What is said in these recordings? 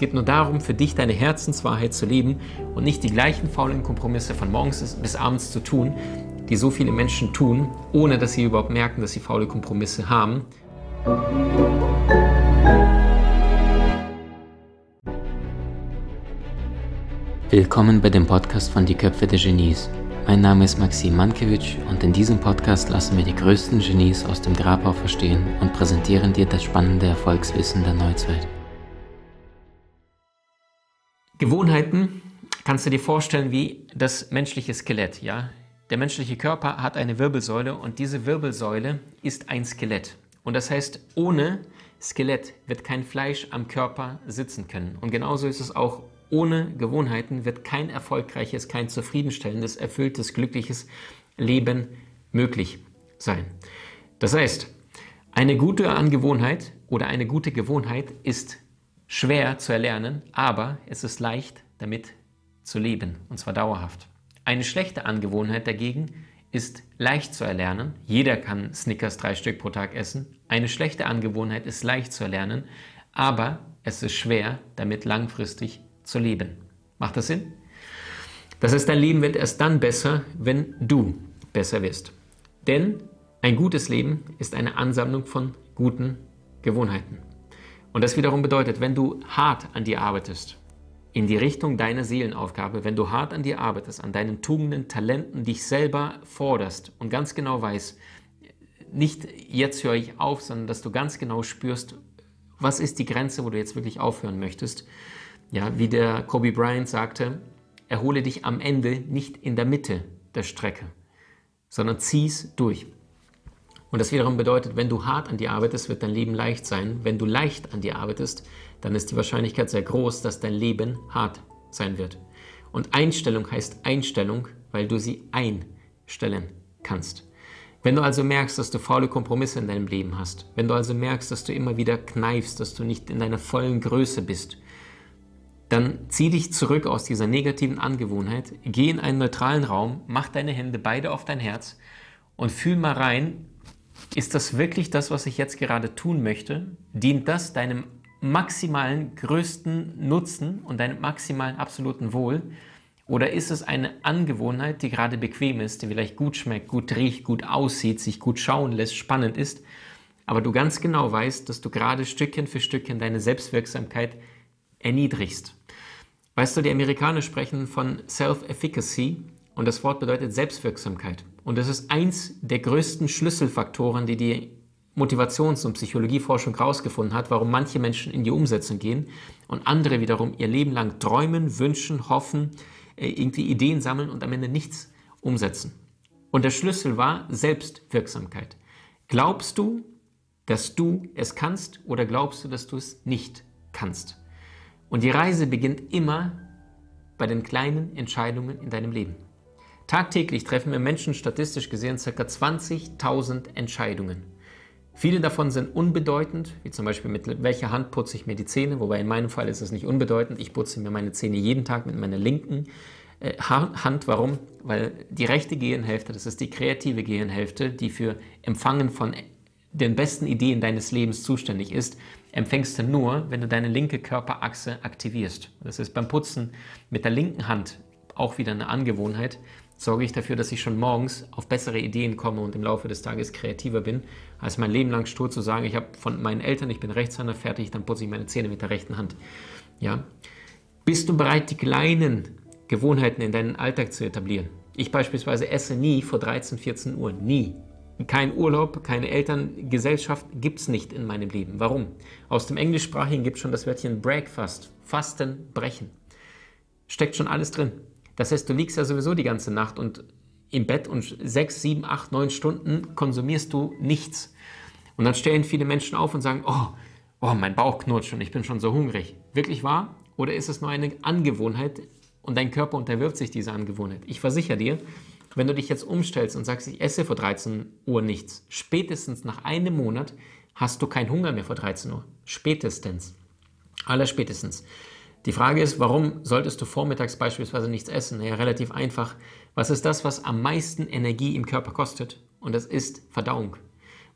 geht nur darum, für dich deine Herzenswahrheit zu leben und nicht die gleichen faulen Kompromisse von morgens bis abends zu tun, die so viele Menschen tun, ohne dass sie überhaupt merken, dass sie faule Kompromisse haben. Willkommen bei dem Podcast von Die Köpfe der Genies. Mein Name ist Maxim Mankewitsch und in diesem Podcast lassen wir die größten Genies aus dem Grabau verstehen und präsentieren dir das spannende Erfolgswissen der Neuzeit. Gewohnheiten kannst du dir vorstellen wie das menschliche Skelett, ja? Der menschliche Körper hat eine Wirbelsäule und diese Wirbelsäule ist ein Skelett. Und das heißt, ohne Skelett wird kein Fleisch am Körper sitzen können. Und genauso ist es auch ohne Gewohnheiten wird kein erfolgreiches, kein zufriedenstellendes, erfülltes, glückliches Leben möglich sein. Das heißt, eine gute Angewohnheit oder eine gute Gewohnheit ist schwer zu erlernen, aber es ist leicht damit zu leben und zwar dauerhaft. Eine schlechte Angewohnheit dagegen ist leicht zu erlernen. Jeder kann Snickers drei Stück pro Tag essen. Eine schlechte Angewohnheit ist leicht zu erlernen, aber es ist schwer, damit langfristig zu leben. Macht das Sinn? Das heißt, dein Leben wird erst dann besser, wenn du besser wirst. Denn ein gutes Leben ist eine Ansammlung von guten Gewohnheiten. Und das wiederum bedeutet, wenn du hart an dir arbeitest, in die Richtung deiner Seelenaufgabe, wenn du hart an dir arbeitest, an deinen Tugenden, Talenten, dich selber forderst und ganz genau weißt, nicht jetzt höre ich auf, sondern dass du ganz genau spürst, was ist die Grenze, wo du jetzt wirklich aufhören möchtest ja, wie der Kobe Bryant sagte, erhole dich am Ende nicht in der Mitte der Strecke, sondern zieh's durch. Und das wiederum bedeutet, wenn du hart an dir arbeitest, wird dein Leben leicht sein. Wenn du leicht an dir arbeitest, dann ist die Wahrscheinlichkeit sehr groß, dass dein Leben hart sein wird. Und Einstellung heißt Einstellung, weil du sie einstellen kannst. Wenn du also merkst, dass du faule Kompromisse in deinem Leben hast, wenn du also merkst, dass du immer wieder kneifst, dass du nicht in deiner vollen Größe bist, dann zieh dich zurück aus dieser negativen Angewohnheit, geh in einen neutralen Raum, mach deine Hände beide auf dein Herz und fühl mal rein, ist das wirklich das, was ich jetzt gerade tun möchte? Dient das deinem maximalen größten Nutzen und deinem maximalen absoluten Wohl? Oder ist es eine Angewohnheit, die gerade bequem ist, die vielleicht gut schmeckt, gut riecht, gut aussieht, sich gut schauen lässt, spannend ist, aber du ganz genau weißt, dass du gerade Stückchen für Stückchen deine Selbstwirksamkeit erniedrigst? Weißt du, die Amerikaner sprechen von Self-Efficacy und das Wort bedeutet Selbstwirksamkeit. Und das ist eins der größten Schlüsselfaktoren, die die Motivations- und Psychologieforschung herausgefunden hat, warum manche Menschen in die Umsetzung gehen und andere wiederum ihr Leben lang träumen, wünschen, hoffen, äh, irgendwie Ideen sammeln und am Ende nichts umsetzen. Und der Schlüssel war Selbstwirksamkeit. Glaubst du, dass du es kannst oder glaubst du, dass du es nicht kannst? Und die Reise beginnt immer bei den kleinen Entscheidungen in deinem Leben. Tagtäglich treffen wir Menschen statistisch gesehen ca. 20.000 Entscheidungen. Viele davon sind unbedeutend, wie zum Beispiel mit welcher Hand putze ich mir die Zähne, wobei in meinem Fall ist es nicht unbedeutend. Ich putze mir meine Zähne jeden Tag mit meiner linken äh, Hand. Warum? Weil die rechte Gehirnhälfte, das ist die kreative Gehirnhälfte, die für Empfangen von den besten Ideen deines Lebens zuständig ist, empfängst du nur, wenn du deine linke Körperachse aktivierst. Das ist beim Putzen mit der linken Hand auch wieder eine Angewohnheit. Sorge ich dafür, dass ich schon morgens auf bessere Ideen komme und im Laufe des Tages kreativer bin, als mein Leben lang stur zu sagen, ich habe von meinen Eltern, ich bin Rechtshänder, fertig, dann putze ich meine Zähne mit der rechten Hand. Ja? Bist du bereit, die kleinen Gewohnheiten in deinen Alltag zu etablieren? Ich beispielsweise esse nie vor 13, 14 Uhr. Nie. Kein Urlaub, keine Elterngesellschaft gibt es nicht in meinem Leben. Warum? Aus dem Englischsprachigen gibt es schon das Wörtchen Breakfast, Fasten, Brechen. Steckt schon alles drin. Das heißt, du liegst ja sowieso die ganze Nacht und im Bett und sechs, sieben, acht, neun Stunden konsumierst du nichts. Und dann stellen viele Menschen auf und sagen, oh, oh, mein Bauch knutscht und ich bin schon so hungrig. Wirklich wahr? Oder ist es nur eine Angewohnheit und dein Körper unterwirft sich dieser Angewohnheit? Ich versichere dir, wenn du dich jetzt umstellst und sagst, ich esse vor 13 Uhr nichts, spätestens nach einem Monat hast du keinen Hunger mehr vor 13 Uhr. Spätestens. Allerspätestens. Die Frage ist, warum solltest du vormittags beispielsweise nichts essen? Naja, relativ einfach. Was ist das, was am meisten Energie im Körper kostet? Und das ist Verdauung.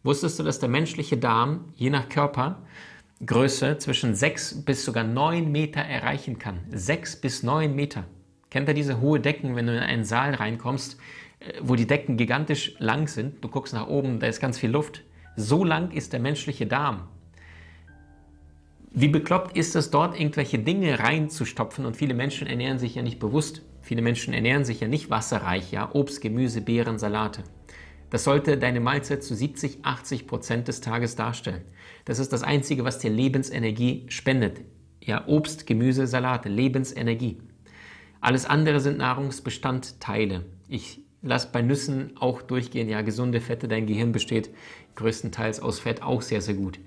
Wusstest du, dass der menschliche Darm je nach Körper Größe zwischen 6 bis sogar 9 Meter erreichen kann. 6 bis 9 Meter. Kennt ihr diese hohe Decken, wenn du in einen Saal reinkommst, äh, wo die Decken gigantisch lang sind? Du guckst nach oben, da ist ganz viel Luft. So lang ist der menschliche Darm. Wie bekloppt ist es, dort irgendwelche Dinge reinzustopfen und viele Menschen ernähren sich ja nicht bewusst. Viele Menschen ernähren sich ja nicht wasserreich, ja, Obst, Gemüse, Beeren, Salate. Das sollte deine Mahlzeit zu 70, 80 Prozent des Tages darstellen. Das ist das Einzige, was dir Lebensenergie spendet. Ja, Obst, Gemüse, Salate, Lebensenergie. Alles andere sind Nahrungsbestandteile. Ich lasse bei Nüssen auch durchgehen, ja, gesunde Fette, dein Gehirn besteht größtenteils aus Fett, auch sehr, sehr gut.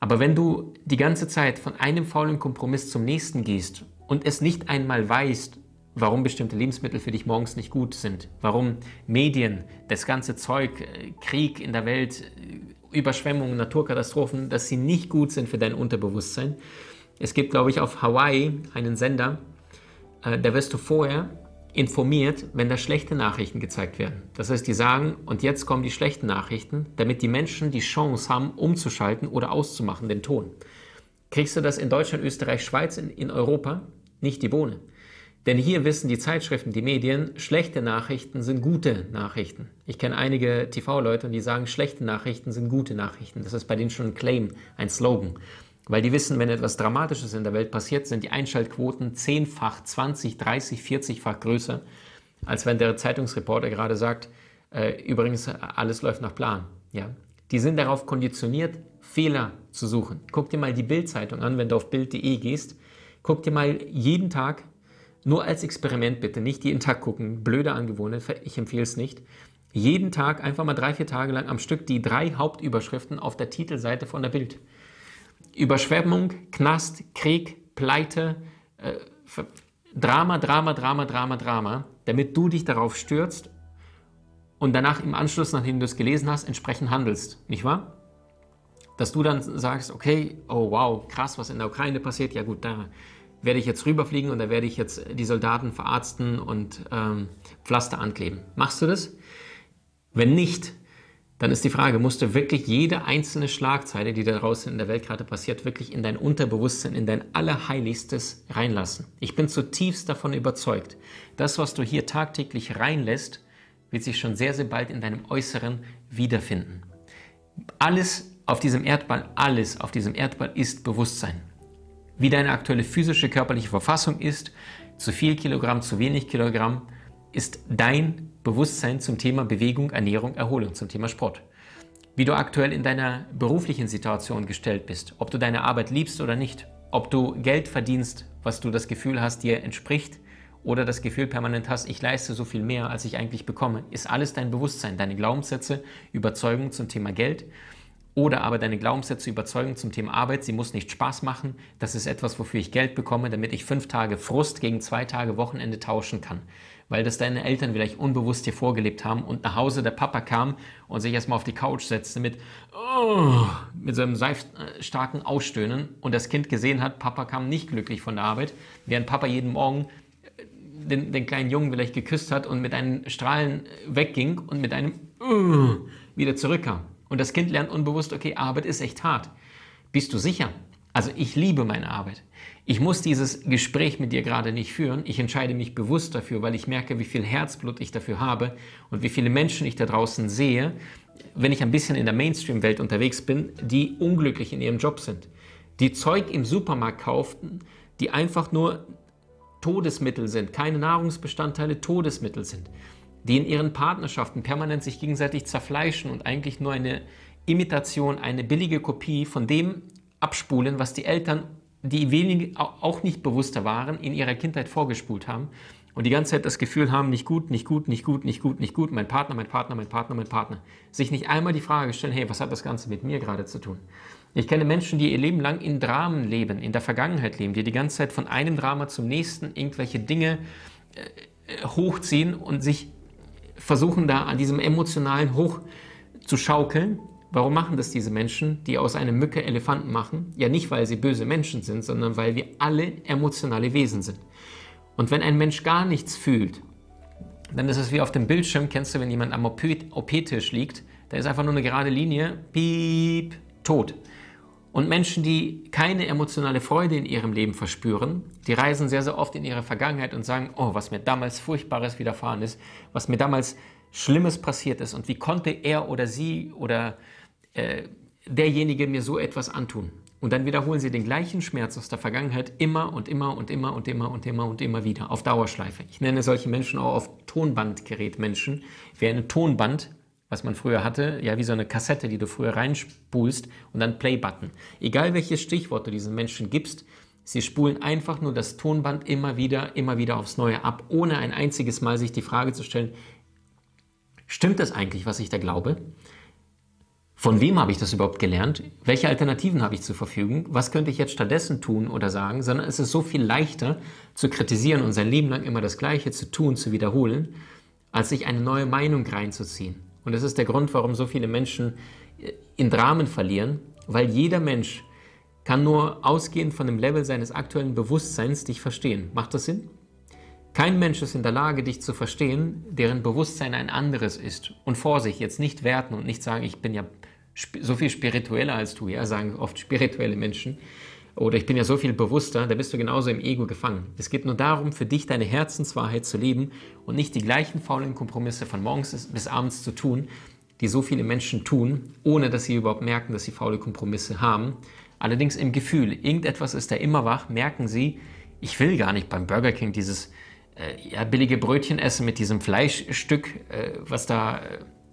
Aber wenn du die ganze Zeit von einem faulen Kompromiss zum nächsten gehst und es nicht einmal weißt, warum bestimmte Lebensmittel für dich morgens nicht gut sind, warum Medien, das ganze Zeug, äh, Krieg in der Welt, äh, Überschwemmungen, Naturkatastrophen, dass sie nicht gut sind für dein Unterbewusstsein. Es gibt, glaube ich, auf Hawaii einen Sender, äh, da wirst du vorher informiert, wenn da schlechte Nachrichten gezeigt werden. Das heißt, die sagen, und jetzt kommen die schlechten Nachrichten, damit die Menschen die Chance haben, umzuschalten oder auszumachen, den Ton. Kriegst du das in Deutschland, Österreich, Schweiz, in, in Europa? Nicht die Bohne. Denn hier wissen die Zeitschriften, die Medien, schlechte Nachrichten sind gute Nachrichten. Ich kenne einige TV-Leute, die sagen, schlechte Nachrichten sind gute Nachrichten. Das ist bei denen schon ein Claim, ein Slogan. Weil die wissen, wenn etwas Dramatisches in der Welt passiert, sind die Einschaltquoten zehnfach, 20, 30, 40-fach größer, als wenn der Zeitungsreporter gerade sagt, äh, übrigens, alles läuft nach Plan. Ja? Die sind darauf konditioniert, Fehler zu suchen. Guck dir mal die Bild-Zeitung an, wenn du auf bild.de gehst. Guck dir mal jeden Tag, nur als Experiment bitte, nicht jeden Tag gucken, blöde Angewohnheit, ich empfehle es nicht. Jeden Tag einfach mal drei, vier Tage lang am Stück die drei Hauptüberschriften auf der Titelseite von der Bild. Überschwemmung, Knast, Krieg, Pleite, äh, Drama, Drama, Drama, Drama, Drama, damit du dich darauf stürzt und danach im Anschluss, nachdem du es gelesen hast, entsprechend handelst, nicht wahr? Dass du dann sagst, okay, oh wow, krass, was in der Ukraine passiert, ja gut, da werde ich jetzt rüberfliegen und da werde ich jetzt die Soldaten verarzten und ähm, Pflaster ankleben. Machst du das? Wenn nicht, dann ist die Frage, musst du wirklich jede einzelne Schlagzeile, die da draußen in der Welt gerade passiert, wirklich in dein Unterbewusstsein, in dein Allerheiligstes reinlassen? Ich bin zutiefst davon überzeugt, das, was du hier tagtäglich reinlässt, wird sich schon sehr, sehr bald in deinem Äußeren wiederfinden. Alles auf diesem Erdball, alles auf diesem Erdball ist Bewusstsein. Wie deine aktuelle physische, körperliche Verfassung ist, zu viel Kilogramm, zu wenig Kilogramm, ist dein Bewusstsein zum Thema Bewegung, Ernährung, Erholung, zum Thema Sport. Wie du aktuell in deiner beruflichen Situation gestellt bist, ob du deine Arbeit liebst oder nicht, ob du Geld verdienst, was du das Gefühl hast, dir entspricht, oder das Gefühl permanent hast, ich leiste so viel mehr, als ich eigentlich bekomme, ist alles dein Bewusstsein, deine Glaubenssätze, Überzeugungen zum Thema Geld oder aber deine Glaubenssätze, Überzeugungen zum Thema Arbeit, sie muss nicht Spaß machen, das ist etwas, wofür ich Geld bekomme, damit ich fünf Tage Frust gegen zwei Tage Wochenende tauschen kann. Weil das deine Eltern vielleicht unbewusst dir vorgelebt haben und nach Hause der Papa kam und sich erstmal auf die Couch setzte mit, oh, mit so einem starken Ausstöhnen und das Kind gesehen hat, Papa kam nicht glücklich von der Arbeit, während Papa jeden Morgen äh, den, den kleinen Jungen vielleicht geküsst hat und mit einem Strahlen wegging und mit einem uh, wieder zurückkam. Und das Kind lernt unbewusst, okay, Arbeit ist echt hart. Bist du sicher? Also ich liebe meine Arbeit. Ich muss dieses Gespräch mit dir gerade nicht führen. Ich entscheide mich bewusst dafür, weil ich merke, wie viel Herzblut ich dafür habe und wie viele Menschen ich da draußen sehe, wenn ich ein bisschen in der Mainstream-Welt unterwegs bin, die unglücklich in ihrem Job sind. Die Zeug im Supermarkt kauften, die einfach nur Todesmittel sind, keine Nahrungsbestandteile, Todesmittel sind. Die in ihren Partnerschaften permanent sich gegenseitig zerfleischen und eigentlich nur eine Imitation, eine billige Kopie von dem abspulen, was die Eltern, die wenig auch nicht bewusster waren, in ihrer Kindheit vorgespult haben und die ganze Zeit das Gefühl haben, nicht gut, nicht gut, nicht gut, nicht gut, nicht gut, mein Partner, mein Partner, mein Partner, mein Partner. Sich nicht einmal die Frage stellen, hey, was hat das Ganze mit mir gerade zu tun? Ich kenne Menschen, die ihr Leben lang in Dramen leben, in der Vergangenheit leben, die die ganze Zeit von einem Drama zum nächsten irgendwelche Dinge äh, hochziehen und sich versuchen da an diesem emotionalen Hoch zu schaukeln Warum machen das diese Menschen, die aus einer Mücke Elefanten machen? Ja, nicht, weil sie böse Menschen sind, sondern weil wir alle emotionale Wesen sind. Und wenn ein Mensch gar nichts fühlt, dann ist es wie auf dem Bildschirm, kennst du, wenn jemand am OP-Tisch liegt, da ist einfach nur eine gerade Linie, piep, tot. Und Menschen, die keine emotionale Freude in ihrem Leben verspüren, die reisen sehr, sehr oft in ihre Vergangenheit und sagen, oh, was mir damals Furchtbares widerfahren ist, was mir damals Schlimmes passiert ist und wie konnte er oder sie oder äh, derjenige mir so etwas antun. Und dann wiederholen sie den gleichen Schmerz aus der Vergangenheit immer und immer und immer und immer und immer und immer wieder auf Dauerschleife. Ich nenne solche Menschen auch auf Tonbandgerätmenschen. Wie ein Tonband was man früher hatte, ja wie so eine Kassette, die du früher reinspulst und dann Play-Button. Egal welches Stichwort du diesen Menschen gibst, sie spulen einfach nur das Tonband immer wieder, immer wieder aufs Neue ab, ohne ein einziges Mal sich die Frage zu stellen, stimmt das eigentlich, was ich da glaube? Von wem habe ich das überhaupt gelernt? Welche Alternativen habe ich zur Verfügung? Was könnte ich jetzt stattdessen tun oder sagen? Sondern es ist so viel leichter zu kritisieren und sein Leben lang immer das Gleiche zu tun, zu wiederholen, als sich eine neue Meinung reinzuziehen. Und das ist der Grund, warum so viele Menschen äh, in Dramen verlieren, weil jeder Mensch kann nur ausgehend von dem Level seines aktuellen Bewusstseins dich verstehen. Macht das Sinn? Kein Mensch ist in der Lage, dich zu verstehen, deren Bewusstsein ein anderes ist. Und Vorsicht, jetzt nicht werten und nicht sagen, ich bin ja so viel spiritueller als du, ja, sagen oft spirituelle Menschen oder ich bin ja so viel bewusster, da bist du genauso im Ego gefangen. Es geht nur darum, für dich deine Herzenswahrheit zu leben und nicht die gleichen faulen Kompromisse von morgens bis abends zu tun, die so viele Menschen tun, ohne dass sie überhaupt merken, dass sie faule Kompromisse haben. Allerdings im Gefühl, irgendetwas ist da immer wach, merken sie, ich will gar nicht beim Burger King dieses äh, ja, billige Brötchen essen mit diesem Fleischstück, äh, was da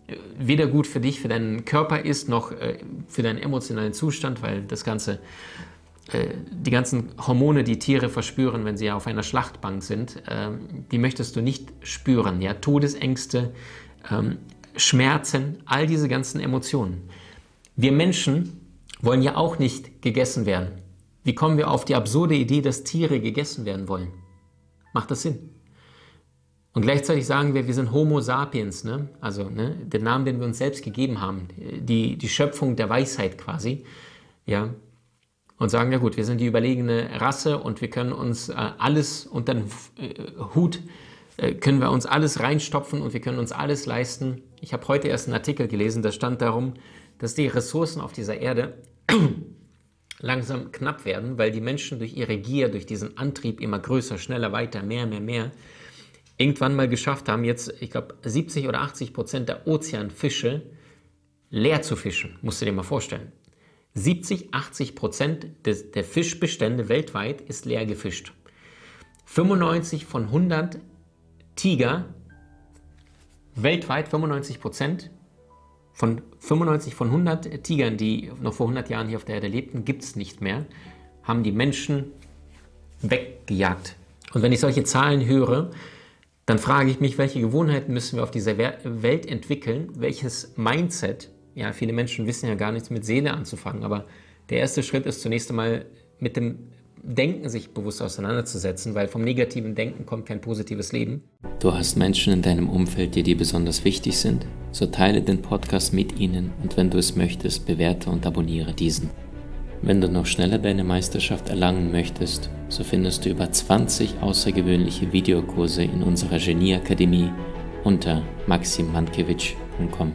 äh, weder gut für dich, für deinen Körper ist, noch äh, für deinen emotionalen Zustand, weil das Ganze die ganzen Hormone, die Tiere verspüren, wenn sie auf einer Schlachtbank sind, ähm, die möchtest du nicht spüren. Ja? Todesängste, ähm, Schmerzen, all diese ganzen Emotionen. Wir Menschen wollen ja auch nicht gegessen werden. Wie kommen wir auf die absurde Idee, dass Tiere gegessen werden wollen? Macht das Sinn? Und gleichzeitig sagen wir, wir sind Homo sapiens, ne? also ne? der Name, den wir uns selbst gegeben haben, die, die Schöpfung der Weisheit quasi. Ja? Und sagen, ja gut, wir sind die überlegene Rasse und wir können uns äh, alles unter den äh, Hut, äh, können wir uns alles reinstopfen und wir können uns alles leisten. Ich habe heute erst einen Artikel gelesen, da stand darum, dass die Ressourcen auf dieser Erde langsam knapp werden, weil die Menschen durch ihre Gier, durch diesen Antrieb immer größer, schneller, weiter, mehr, mehr, mehr, irgendwann mal geschafft haben, jetzt, ich glaube, 70 oder 80 Prozent der Ozeanfische leer zu fischen. Musst du dir mal vorstellen. 70, 80 Prozent des, der Fischbestände weltweit ist leer gefischt. 95 von 100 Tiger, weltweit 95 Prozent, von 95 von 100 Tigern, die noch vor 100 Jahren hier auf der Erde lebten, gibt es nicht mehr, haben die Menschen weggejagt. Und wenn ich solche Zahlen höre, dann frage ich mich, welche Gewohnheiten müssen wir auf dieser Welt entwickeln, welches Mindset ja, viele Menschen wissen ja gar nichts mit Seele anzufangen, aber der erste Schritt ist zunächst einmal mit dem Denken sich bewusst auseinanderzusetzen, weil vom negativen Denken kommt kein positives Leben. Du hast Menschen in deinem Umfeld, die dir besonders wichtig sind? So teile den Podcast mit ihnen und wenn du es möchtest, bewerte und abonniere diesen. Wenn du noch schneller deine Meisterschaft erlangen möchtest, so findest du über 20 außergewöhnliche Videokurse in unserer Genieakademie unter maximmankiewicz.com.